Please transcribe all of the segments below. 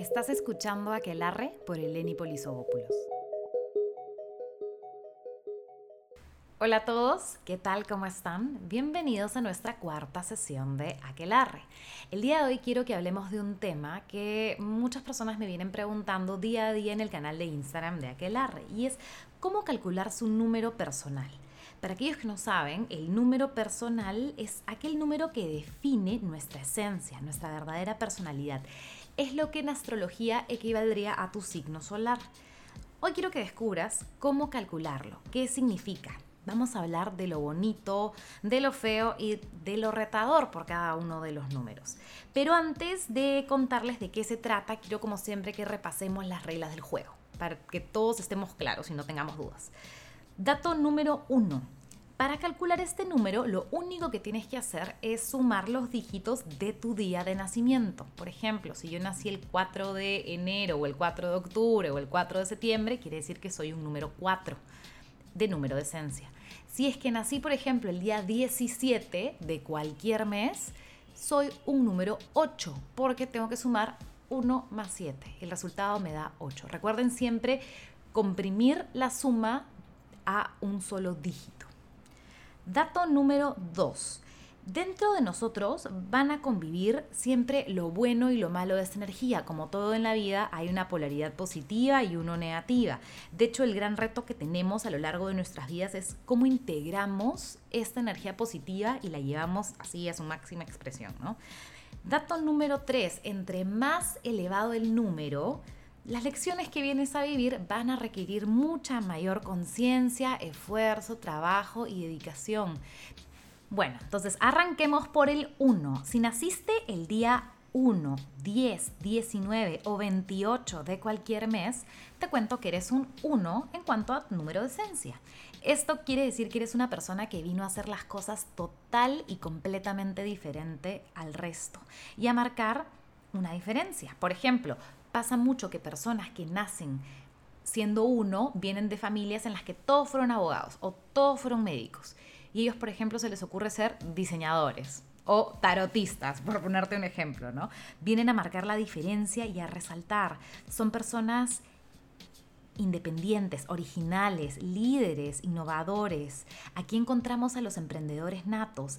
Estás escuchando Aquelarre por Eleni Polisobopoulos. Hola a todos, ¿qué tal? ¿Cómo están? Bienvenidos a nuestra cuarta sesión de Aquelarre. El día de hoy quiero que hablemos de un tema que muchas personas me vienen preguntando día a día en el canal de Instagram de Aquelarre y es cómo calcular su número personal. Para aquellos que no saben, el número personal es aquel número que define nuestra esencia, nuestra verdadera personalidad. Es lo que en astrología equivaldría a tu signo solar. Hoy quiero que descubras cómo calcularlo, qué significa. Vamos a hablar de lo bonito, de lo feo y de lo retador por cada uno de los números. Pero antes de contarles de qué se trata, quiero como siempre que repasemos las reglas del juego, para que todos estemos claros y no tengamos dudas. Dato número uno. Para calcular este número, lo único que tienes que hacer es sumar los dígitos de tu día de nacimiento. Por ejemplo, si yo nací el 4 de enero o el 4 de octubre o el 4 de septiembre, quiere decir que soy un número 4 de número de esencia. Si es que nací, por ejemplo, el día 17 de cualquier mes, soy un número 8 porque tengo que sumar 1 más 7. El resultado me da 8. Recuerden siempre comprimir la suma a un solo dígito. Dato número 2. Dentro de nosotros van a convivir siempre lo bueno y lo malo de esta energía. Como todo en la vida, hay una polaridad positiva y una negativa. De hecho, el gran reto que tenemos a lo largo de nuestras vidas es cómo integramos esta energía positiva y la llevamos así a su máxima expresión. Dato número 3. Entre más elevado el número, las lecciones que vienes a vivir van a requerir mucha mayor conciencia, esfuerzo, trabajo y dedicación. Bueno, entonces arranquemos por el 1. Si naciste el día 1, 10, 19 o 28 de cualquier mes, te cuento que eres un 1 en cuanto a número de esencia. Esto quiere decir que eres una persona que vino a hacer las cosas total y completamente diferente al resto y a marcar una diferencia. Por ejemplo, pasa mucho que personas que nacen siendo uno vienen de familias en las que todos fueron abogados o todos fueron médicos. Y ellos, por ejemplo, se les ocurre ser diseñadores o tarotistas, por ponerte un ejemplo, ¿no? Vienen a marcar la diferencia y a resaltar. Son personas independientes, originales, líderes, innovadores. Aquí encontramos a los emprendedores natos.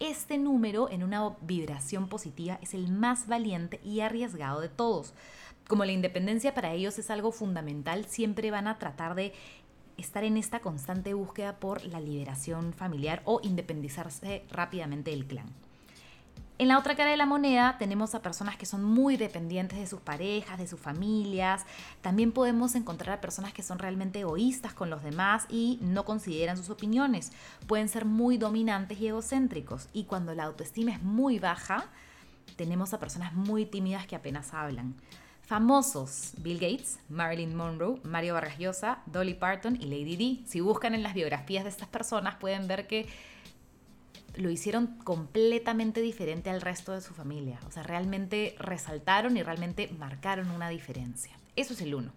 Este número en una vibración positiva es el más valiente y arriesgado de todos como la independencia para ellos es algo fundamental, siempre van a tratar de estar en esta constante búsqueda por la liberación familiar o independizarse rápidamente del clan. En la otra cara de la moneda tenemos a personas que son muy dependientes de sus parejas, de sus familias. También podemos encontrar a personas que son realmente egoístas con los demás y no consideran sus opiniones. Pueden ser muy dominantes y egocéntricos. Y cuando la autoestima es muy baja, tenemos a personas muy tímidas que apenas hablan. Famosos, Bill Gates, Marilyn Monroe, Mario Vargas Llosa, Dolly Parton y Lady Di. Si buscan en las biografías de estas personas pueden ver que lo hicieron completamente diferente al resto de su familia. O sea, realmente resaltaron y realmente marcaron una diferencia. Eso es el uno.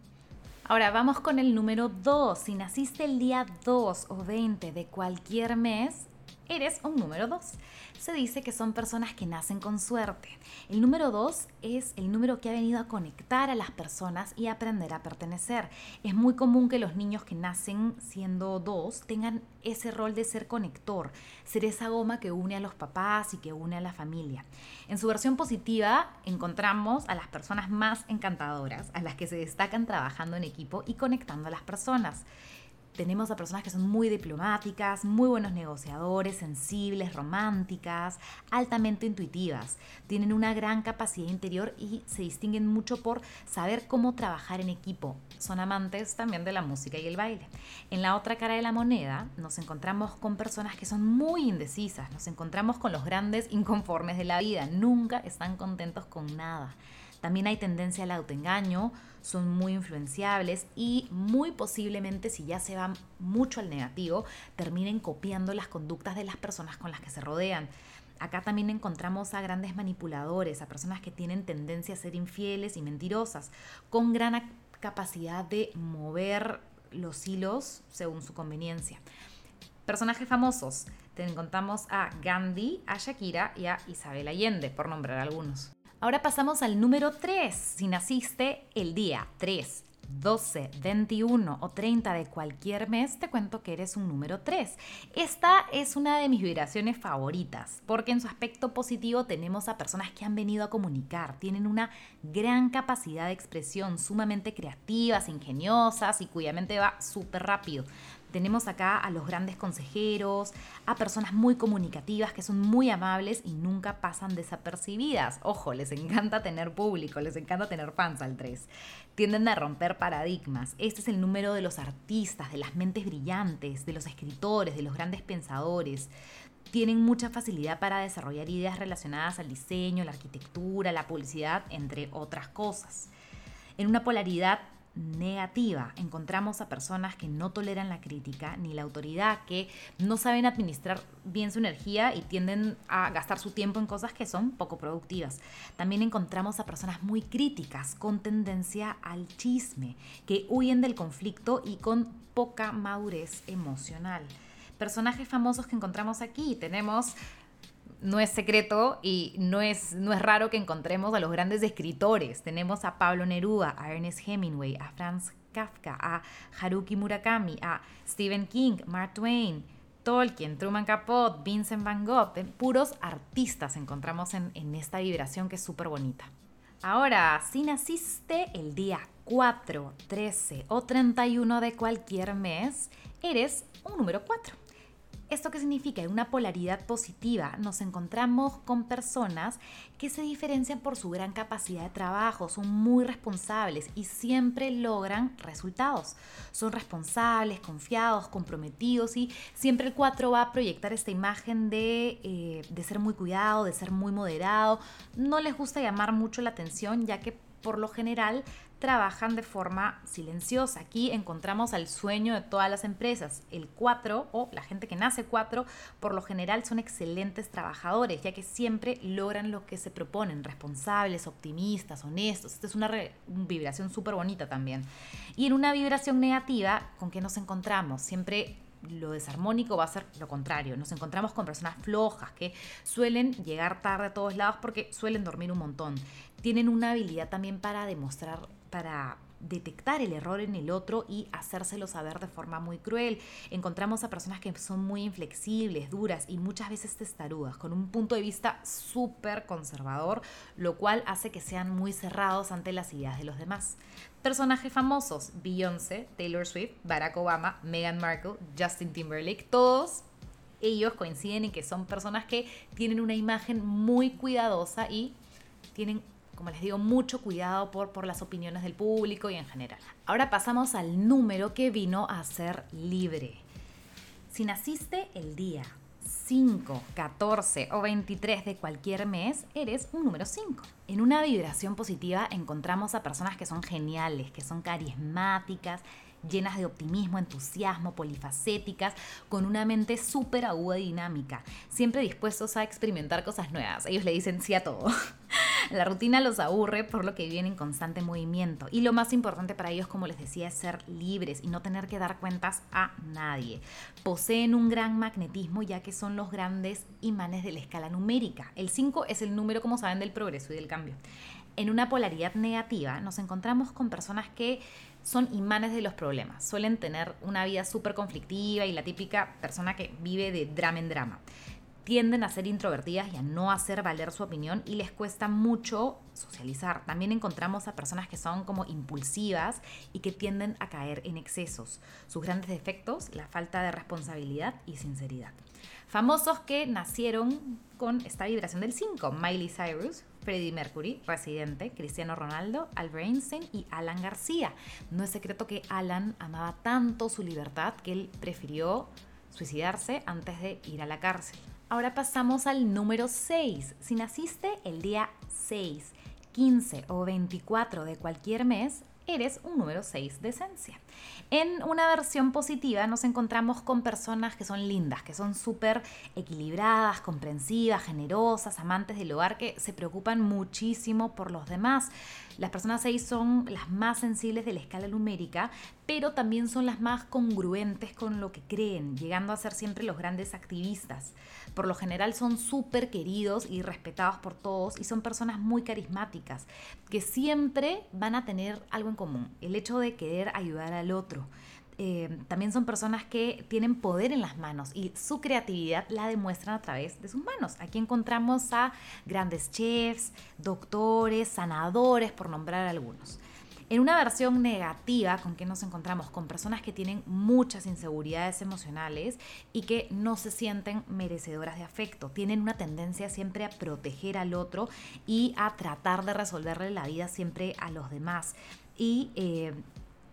Ahora vamos con el número 2. Si naciste el día 2 o 20 de cualquier mes, eres un número 2. Se dice que son personas que nacen con suerte. El número 2 es el número que ha venido a conectar a las personas y aprender a pertenecer. Es muy común que los niños que nacen siendo 2 tengan ese rol de ser conector, ser esa goma que une a los papás y que une a la familia. En su versión positiva encontramos a las personas más encantadoras, a las que se destacan trabajando en equipo y conectando a las personas tenemos a personas que son muy diplomáticas, muy buenos negociadores, sensibles, románticas, altamente intuitivas. Tienen una gran capacidad interior y se distinguen mucho por saber cómo trabajar en equipo. Son amantes también de la música y el baile. En la otra cara de la moneda nos encontramos con personas que son muy indecisas, nos encontramos con los grandes inconformes de la vida, nunca están contentos con nada. También hay tendencia al autoengaño, son muy influenciables y muy posiblemente si ya se van mucho al negativo, terminen copiando las conductas de las personas con las que se rodean. Acá también encontramos a grandes manipuladores, a personas que tienen tendencia a ser infieles y mentirosas, con gran capacidad de mover los hilos según su conveniencia. Personajes famosos. Te encontramos a Gandhi, a Shakira y a Isabel Allende, por nombrar algunos. Ahora pasamos al número 3. Si naciste el día 3, 12, 21 o 30 de cualquier mes, te cuento que eres un número 3. Esta es una de mis vibraciones favoritas, porque en su aspecto positivo tenemos a personas que han venido a comunicar, tienen una gran capacidad de expresión, sumamente creativas, ingeniosas y cuya mente va súper rápido. Tenemos acá a los grandes consejeros, a personas muy comunicativas que son muy amables y nunca pasan desapercibidas. Ojo, les encanta tener público, les encanta tener fans al 3. Tienden a romper paradigmas. Este es el número de los artistas, de las mentes brillantes, de los escritores, de los grandes pensadores tienen mucha facilidad para desarrollar ideas relacionadas al diseño, la arquitectura, la publicidad, entre otras cosas. En una polaridad negativa. Encontramos a personas que no toleran la crítica ni la autoridad, que no saben administrar bien su energía y tienden a gastar su tiempo en cosas que son poco productivas. También encontramos a personas muy críticas, con tendencia al chisme, que huyen del conflicto y con poca madurez emocional. Personajes famosos que encontramos aquí tenemos no es secreto y no es, no es raro que encontremos a los grandes escritores. Tenemos a Pablo Neruda, a Ernest Hemingway, a Franz Kafka, a Haruki Murakami, a Stephen King, Mark Twain, Tolkien, Truman Capote, Vincent Van Gogh. Puros artistas encontramos en, en esta vibración que es súper bonita. Ahora, si naciste el día 4, 13 o 31 de cualquier mes, eres un número 4. ¿Esto qué significa? En una polaridad positiva nos encontramos con personas que se diferencian por su gran capacidad de trabajo, son muy responsables y siempre logran resultados. Son responsables, confiados, comprometidos y siempre el 4 va a proyectar esta imagen de, eh, de ser muy cuidado, de ser muy moderado. No les gusta llamar mucho la atención ya que por lo general trabajan de forma silenciosa. Aquí encontramos al sueño de todas las empresas. El 4 o la gente que nace 4 por lo general son excelentes trabajadores, ya que siempre logran lo que se proponen, responsables, optimistas, honestos. Esta es una, vibración súper bonita también. Y en una vibración negativa, ¿con qué nos encontramos? Siempre lo desarmónico va a ser lo contrario. Nos encontramos con personas flojas que suelen llegar tarde a todos lados porque suelen dormir un montón. Tienen una habilidad también para demostrar para detectar el error en el otro y hacérselo saber de forma muy cruel. Encontramos a personas que son muy inflexibles, duras y muchas veces testarudas, con un punto de vista súper conservador, lo cual hace que sean muy cerrados ante las ideas de los demás. Personajes famosos, Beyoncé, Taylor Swift, Barack Obama, Meghan Markle, Justin Timberlake, todos ellos coinciden en que son personas que tienen una imagen muy cuidadosa y tienen como les digo, mucho cuidado por, por las opiniones del público y en general. Ahora pasamos al número que vino a ser libre. Si naciste el día 5, 14 o 23 de cualquier mes, eres un número 5. En una vibración positiva encontramos a personas que son geniales, que son carismáticas, llenas de optimismo, entusiasmo, polifacéticas, con una mente súper aguda y dinámica, siempre dispuestos a experimentar cosas nuevas. Ellos le dicen sí a todo. La rutina los aburre por lo que viven en constante movimiento. Y lo más importante para ellos, como les decía, es ser libres y no tener que dar cuentas a nadie. Poseen un gran magnetismo ya que son los grandes imanes de la escala numérica. El 5 es el número, como saben, del progreso y del cambio. En una polaridad negativa nos encontramos con personas que son imanes de los problemas. Suelen tener una vida súper conflictiva y la típica persona que vive de drama en drama tienden a ser introvertidas y a no hacer valer su opinión y les cuesta mucho socializar. También encontramos a personas que son como impulsivas y que tienden a caer en excesos. Sus grandes defectos, la falta de responsabilidad y sinceridad. Famosos que nacieron con esta vibración del 5, Miley Cyrus, Freddie Mercury, Residente, Cristiano Ronaldo, Albert Einstein y Alan García. No es secreto que Alan amaba tanto su libertad que él prefirió suicidarse antes de ir a la cárcel. Ahora pasamos al número 6. Si naciste el día 6, 15 o 24 de cualquier mes, eres un número 6 de esencia. En una versión positiva nos encontramos con personas que son lindas, que son súper equilibradas, comprensivas, generosas, amantes del hogar, que se preocupan muchísimo por los demás. Las personas 6 son las más sensibles de la escala numérica, pero también son las más congruentes con lo que creen, llegando a ser siempre los grandes activistas. Por lo general son súper queridos y respetados por todos y son personas muy carismáticas, que siempre van a tener algo en común, el hecho de querer ayudar al otro. Eh, también son personas que tienen poder en las manos y su creatividad la demuestran a través de sus manos. Aquí encontramos a grandes chefs, doctores, sanadores, por nombrar algunos. En una versión negativa, ¿con que nos encontramos? Con personas que tienen muchas inseguridades emocionales y que no se sienten merecedoras de afecto. Tienen una tendencia siempre a proteger al otro y a tratar de resolverle la vida siempre a los demás. Y eh,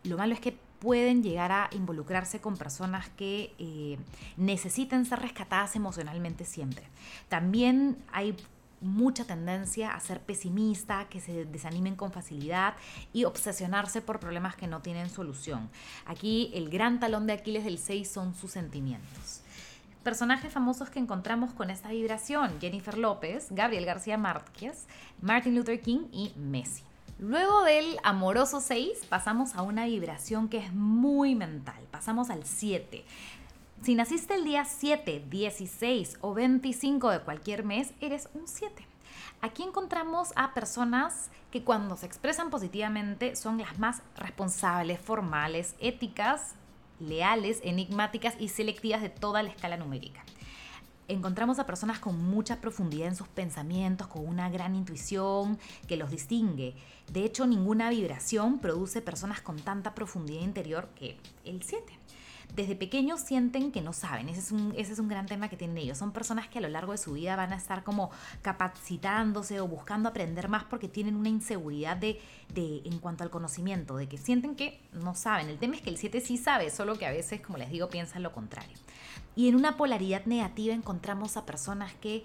lo malo es que pueden llegar a involucrarse con personas que eh, necesiten ser rescatadas emocionalmente siempre. También hay mucha tendencia a ser pesimista, que se desanimen con facilidad y obsesionarse por problemas que no tienen solución. Aquí el gran talón de Aquiles del 6 son sus sentimientos. Personajes famosos que encontramos con esta vibración, Jennifer López, Gabriel García Márquez, Martin Luther King y Messi. Luego del amoroso 6 pasamos a una vibración que es muy mental, pasamos al 7. Si naciste el día 7, 16 o 25 de cualquier mes, eres un 7. Aquí encontramos a personas que cuando se expresan positivamente son las más responsables, formales, éticas, leales, enigmáticas y selectivas de toda la escala numérica encontramos a personas con mucha profundidad en sus pensamientos, con una gran intuición que los distingue. De hecho, ninguna vibración produce personas con tanta profundidad interior que el 7 desde pequeños sienten que no saben. Ese es, un, ese es un gran tema que tienen ellos. Son personas que a lo largo de su vida van a estar como capacitándose o buscando aprender más porque tienen una inseguridad de, de, en cuanto al conocimiento, de que sienten que no saben. El tema es que el 7 sí sabe, solo que a veces, como les digo, piensan lo contrario. Y en una polaridad negativa encontramos a personas que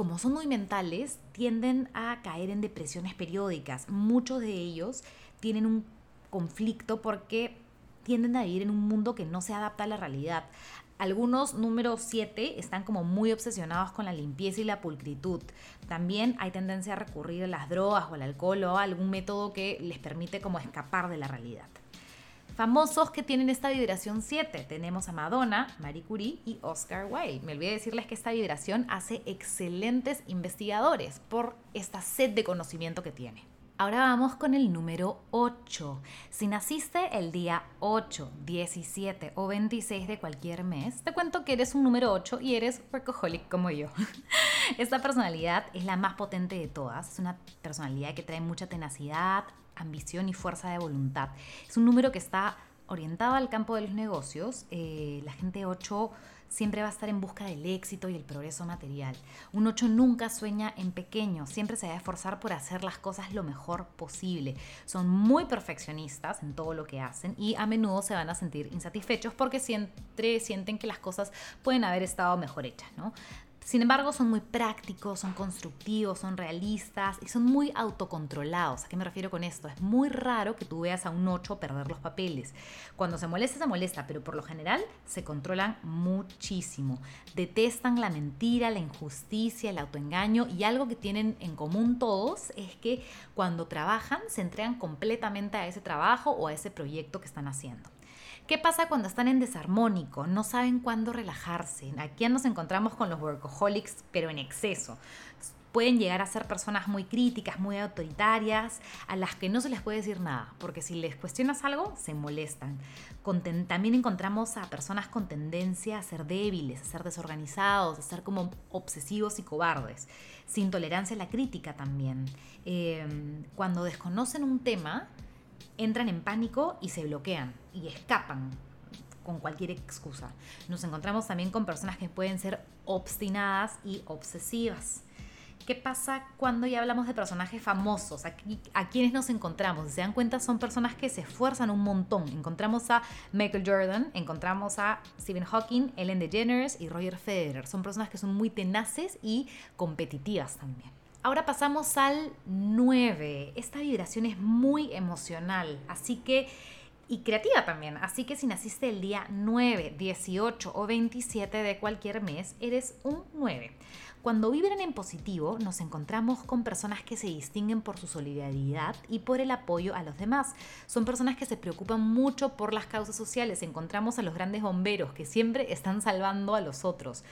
como son muy mentales, tienden a caer en depresiones periódicas. Muchos de ellos tienen un conflicto porque tienden a vivir en un mundo que no se adapta a la realidad. Algunos números 7 están como muy obsesionados con la limpieza y la pulcritud. También hay tendencia a recurrir a las drogas o al alcohol o a algún método que les permite como escapar de la realidad. Famosos que tienen esta vibración 7. Tenemos a Madonna, Marie Curie y Oscar Wilde. Me olvidé decirles que esta vibración hace excelentes investigadores por esta sed de conocimiento que tiene. Ahora vamos con el número 8. Si naciste el día 8, 17 o 26 de cualquier mes, te cuento que eres un número 8 y eres workaholic como yo. Esta personalidad es la más potente de todas. Es una personalidad que trae mucha tenacidad, ambición y fuerza de voluntad. Es un número que está orientado al campo de los negocios. Eh, la gente 8 siempre va a estar en busca del éxito y el progreso material. Un 8 nunca sueña en pequeño, siempre se va a esforzar por hacer las cosas lo mejor posible. Son muy perfeccionistas en todo lo que hacen y a menudo se van a sentir insatisfechos porque siempre sienten que las cosas pueden haber estado mejor hechas, ¿no? Sin embargo, son muy prácticos, son constructivos, son realistas y son muy autocontrolados. ¿A qué me refiero con esto? Es muy raro que tú veas a un 8 perder los papeles. Cuando se molesta, se molesta, pero por lo general se controlan muchísimo. Detestan la mentira, la injusticia, el autoengaño y algo que tienen en común todos es que cuando trabajan se entregan completamente a ese trabajo o a ese proyecto que están haciendo. ¿Qué pasa cuando están en desarmónico? No saben cuándo relajarse. Aquí nos encontramos con los workaholics, pero en exceso. Pueden llegar a ser personas muy críticas, muy autoritarias, a las que no se les puede decir nada, porque si les cuestionas algo, se molestan. también encontramos a personas con tendencia a ser débiles, a ser desorganizados, a ser como obsesivos y cobardes, sin tolerancia a la crítica también. Em, cuando desconocen un tema, entran en pánico y se bloquean y escapan con cualquier excusa. Nos encontramos también con personas que pueden ser obstinadas y obsesivas. ¿Qué pasa cuando ya hablamos de personajes famosos? Aquí, ¿A quienes nos encontramos? Si se dan cuenta, son personas que se esfuerzan un montón. Encontramos a Michael Jordan, encontramos a Stephen Hawking, Ellen DeGeneres y Roger Federer. Son personas que son muy tenaces y competitivas también. Ahora pasamos al 9. Esta vibración es muy emocional, así que y creativa también. Así que si naciste el día 9, 18 o 27 de cualquier mes, eres un 9. Cuando vibran en positivo, nos encontramos con personas que se distinguen por su solidaridad y por el apoyo a los demás. Son personas que se preocupan mucho por las causas sociales. Encontramos a los grandes bomberos que siempre están salvando a los otros.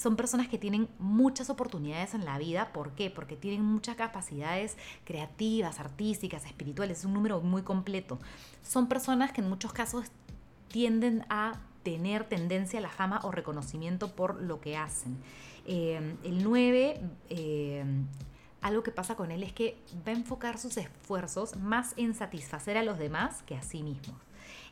Son personas que tienen muchas oportunidades en la vida. ¿Por qué? Porque tienen muchas capacidades creativas, artísticas, espirituales. Es un número muy completo. Son personas que en muchos casos tienden a tener tendencia a la fama o reconocimiento por lo que hacen. Eh, el 9, eh, algo que pasa con él es que va a enfocar sus esfuerzos más en satisfacer a los demás que a sí mismo.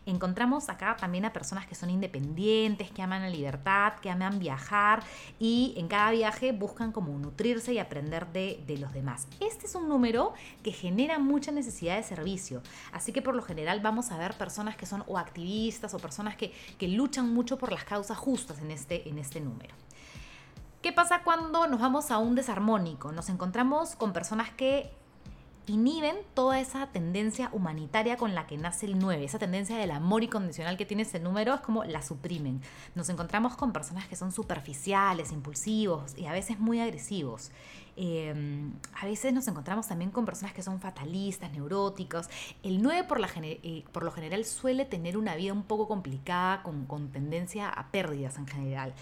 Encontramos acá también a personas que son independientes, que aman la libertad, que aman viajar y en cada viaje buscan como nutrirse y aprender de, de los demás. Este es un número que genera mucha necesidad de servicio, así que por lo general vamos a ver personas que son o activistas o personas que, que luchan mucho por las causas justas en este, en este número. ¿Qué pasa cuando nos vamos a un desarmónico? Nos encontramos con personas que inhiben toda esa tendencia humanitaria con la que nace el 9, esa tendencia del amor incondicional que tiene ese número es como la suprimen. Nos encontramos con personas que son superficiales, impulsivos y a veces muy agresivos. Em, a veces nos encontramos también con personas que son fatalistas, neuróticos. El 9 por, la, eh, por lo general suele tener una vida un poco complicada con, con tendencia a pérdidas en general.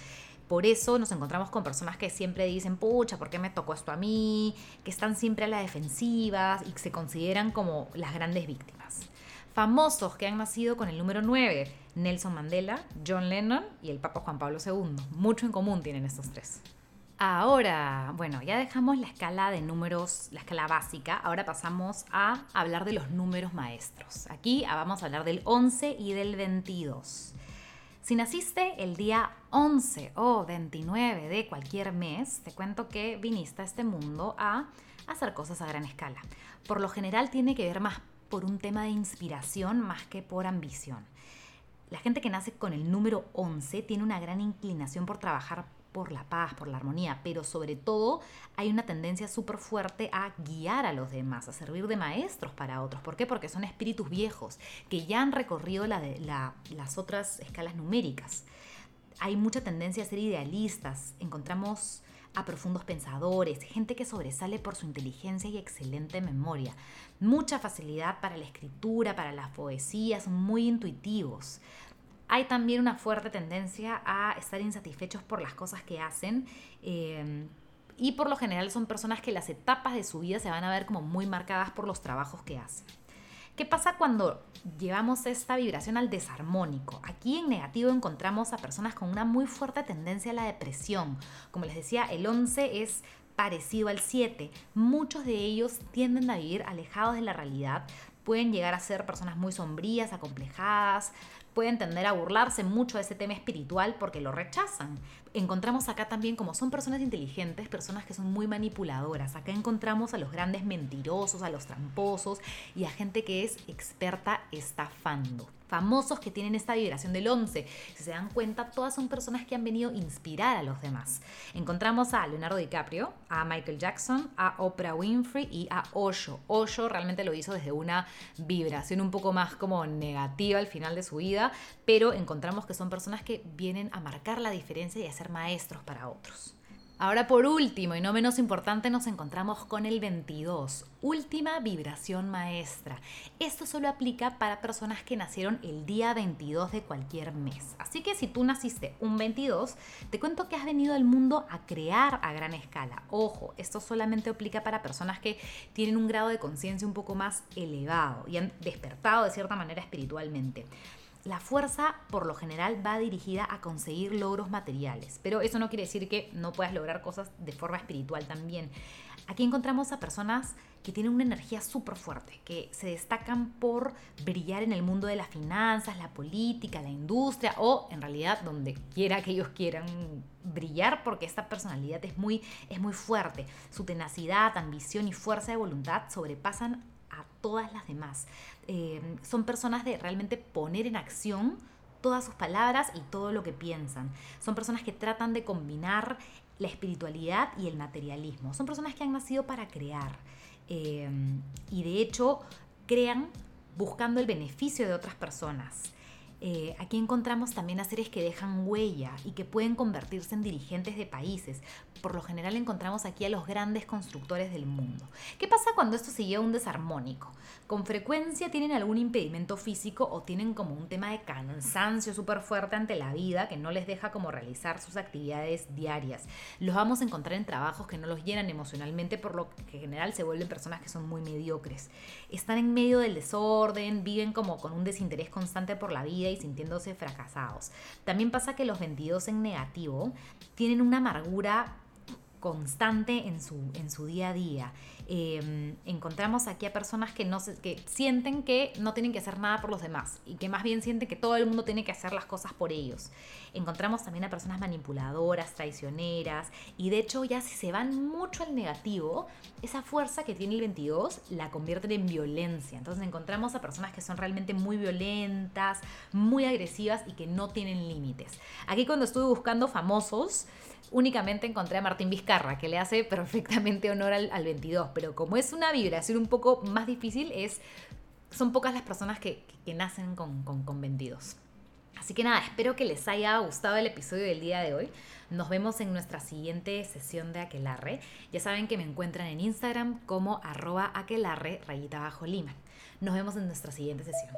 Por eso nos encontramos con personas que siempre dicen, pucha, ¿por qué me tocó esto a mí? Que están siempre a la defensiva y se consideran como las grandes víctimas. Famosos que han nacido con el número 9, Nelson Mandela, John Lennon y el Papa Juan Pablo II. Mucho en común tienen estos tres. Ahora, bueno, ya dejamos la escala de números, la escala básica, ahora pasamos a hablar de los números maestros. Aquí vamos a hablar del 11 y del 22. Si naciste el día 11 o 29 de cualquier mes, te cuento que viniste a este mundo a hacer cosas a gran escala. Por lo general tiene que ver más por un tema de inspiración más que por ambición. La gente que nace con el número 11 tiene una gran inclinación por trabajar por la paz, por la armonía, pero sobre todo hay una tendencia súper fuerte a guiar a los demás, a servir de maestros para otros. ¿Por qué? Porque son espíritus viejos que ya han recorrido las otras escalas numéricas. Hay mucha tendencia a ser idealistas. Encontramos a profundos pensadores, gente que sobresale por su inteligencia y excelente memoria. Mucha facilidad para la escritura, para la poesía, son muy intuitivos. Hay también una fuerte tendencia a estar insatisfechos por las cosas que hacen. Eh, y por lo general son personas que las etapas de su vida se van a ver como muy marcadas por los trabajos que hacen. ¿Qué pasa cuando llevamos esta vibración al desarmónico? Aquí en negativo encontramos a personas con una muy fuerte tendencia a la depresión. Como les decía, el 11 es parecido al 7. Muchos de ellos tienden a vivir alejados de la realidad, pueden llegar a ser personas muy sombrías, acomplejadas, pueden tender a burlarse mucho de ese tema espiritual porque lo rechazan. Encontramos acá también como son personas inteligentes, personas que son muy manipuladoras. Acá encontramos a los grandes mentirosos, a los tramposos y a gente que es experta estafando famosos que tienen esta vibración del 11. Si se dan cuenta, todas son personas que han venido a inspirar a los demás. Encontramos a Leonardo DiCaprio, a Michael Jackson, a Oprah Winfrey y a Osho. Osho realmente lo hizo desde una vibración un poco más como negativa al final de su vida, pero encontramos que son personas que vienen a marcar la diferencia y a ser maestros para otros. Ahora por último y no menos importante nos encontramos con el 22, última vibración maestra. Esto solo aplica para personas que nacieron el día 22 de cualquier mes. Así que si tú naciste un 22, te cuento que has venido al mundo a crear a gran escala. Ojo, esto solamente aplica para personas que tienen un grado de conciencia un poco más elevado y han despertado de cierta manera espiritualmente. La fuerza, por lo general, va dirigida a conseguir logros materiales, pero eso no quiere decir que no puedas lograr cosas de forma espiritual también. Aquí encontramos a personas que tienen una energía súper fuerte, que se destacan por brillar en el mundo de las finanzas, la política, la industria o en realidad donde quiera que ellos quieran brillar porque esta personalidad es muy, es muy fuerte. Su tenacidad, ambición y fuerza de voluntad sobrepasan a todas las demás. Eh, son personas de realmente poner en acción todas sus palabras y todo lo que piensan. Son personas que tratan de combinar la espiritualidad y el materialismo. Son personas que han nacido para crear. Eh, y de hecho crean buscando el beneficio de otras personas. Eh, aquí encontramos también a seres que dejan huella y que pueden convertirse en dirigentes de países. Por lo general encontramos aquí a los grandes constructores del mundo. ¿Qué pasa cuando esto se lleva a un desarmónico? Con frecuencia tienen algún impedimento físico o tienen como un tema de cansancio súper fuerte ante la vida que no les deja como realizar sus actividades diarias. Los vamos a encontrar en trabajos que no los llenan emocionalmente, por lo que en general se vuelven personas que son muy mediocres. Están en medio del desorden, viven como con un desinterés constante por la vida y sintiéndose fracasados. También pasa que los 22 en negativo tienen una amargura constante en su, en su día a día. Em, encontramos aquí a personas que, no que sienten que no tienen que hacer nada por los demás y que más bien sienten que todo el mundo tiene que hacer las cosas por ellos. Encontramos también a personas manipuladoras, traicioneras y de hecho ya si se van mucho al negativo, esa fuerza que tiene el 22 la convierten en violencia. Entonces encontramos a personas que son realmente muy violentas, muy agresivas y que no tienen límites. Aquí cuando estuve buscando famosos, únicamente encontré a Martín Vizcarra, que le hace perfectamente honor al, 22, pero como es una vibración un poco más difícil, es, son pocas las personas que, nacen con, con, 22. Así que nada, espero que les haya gustado el episodio del día de hoy. Nos vemos en nuestra siguiente sesión de Aquelarre. Ya saben que me encuentran en Instagram como arroba aquelarre rayita bajo lima. Nos vemos en nuestra siguiente sesión.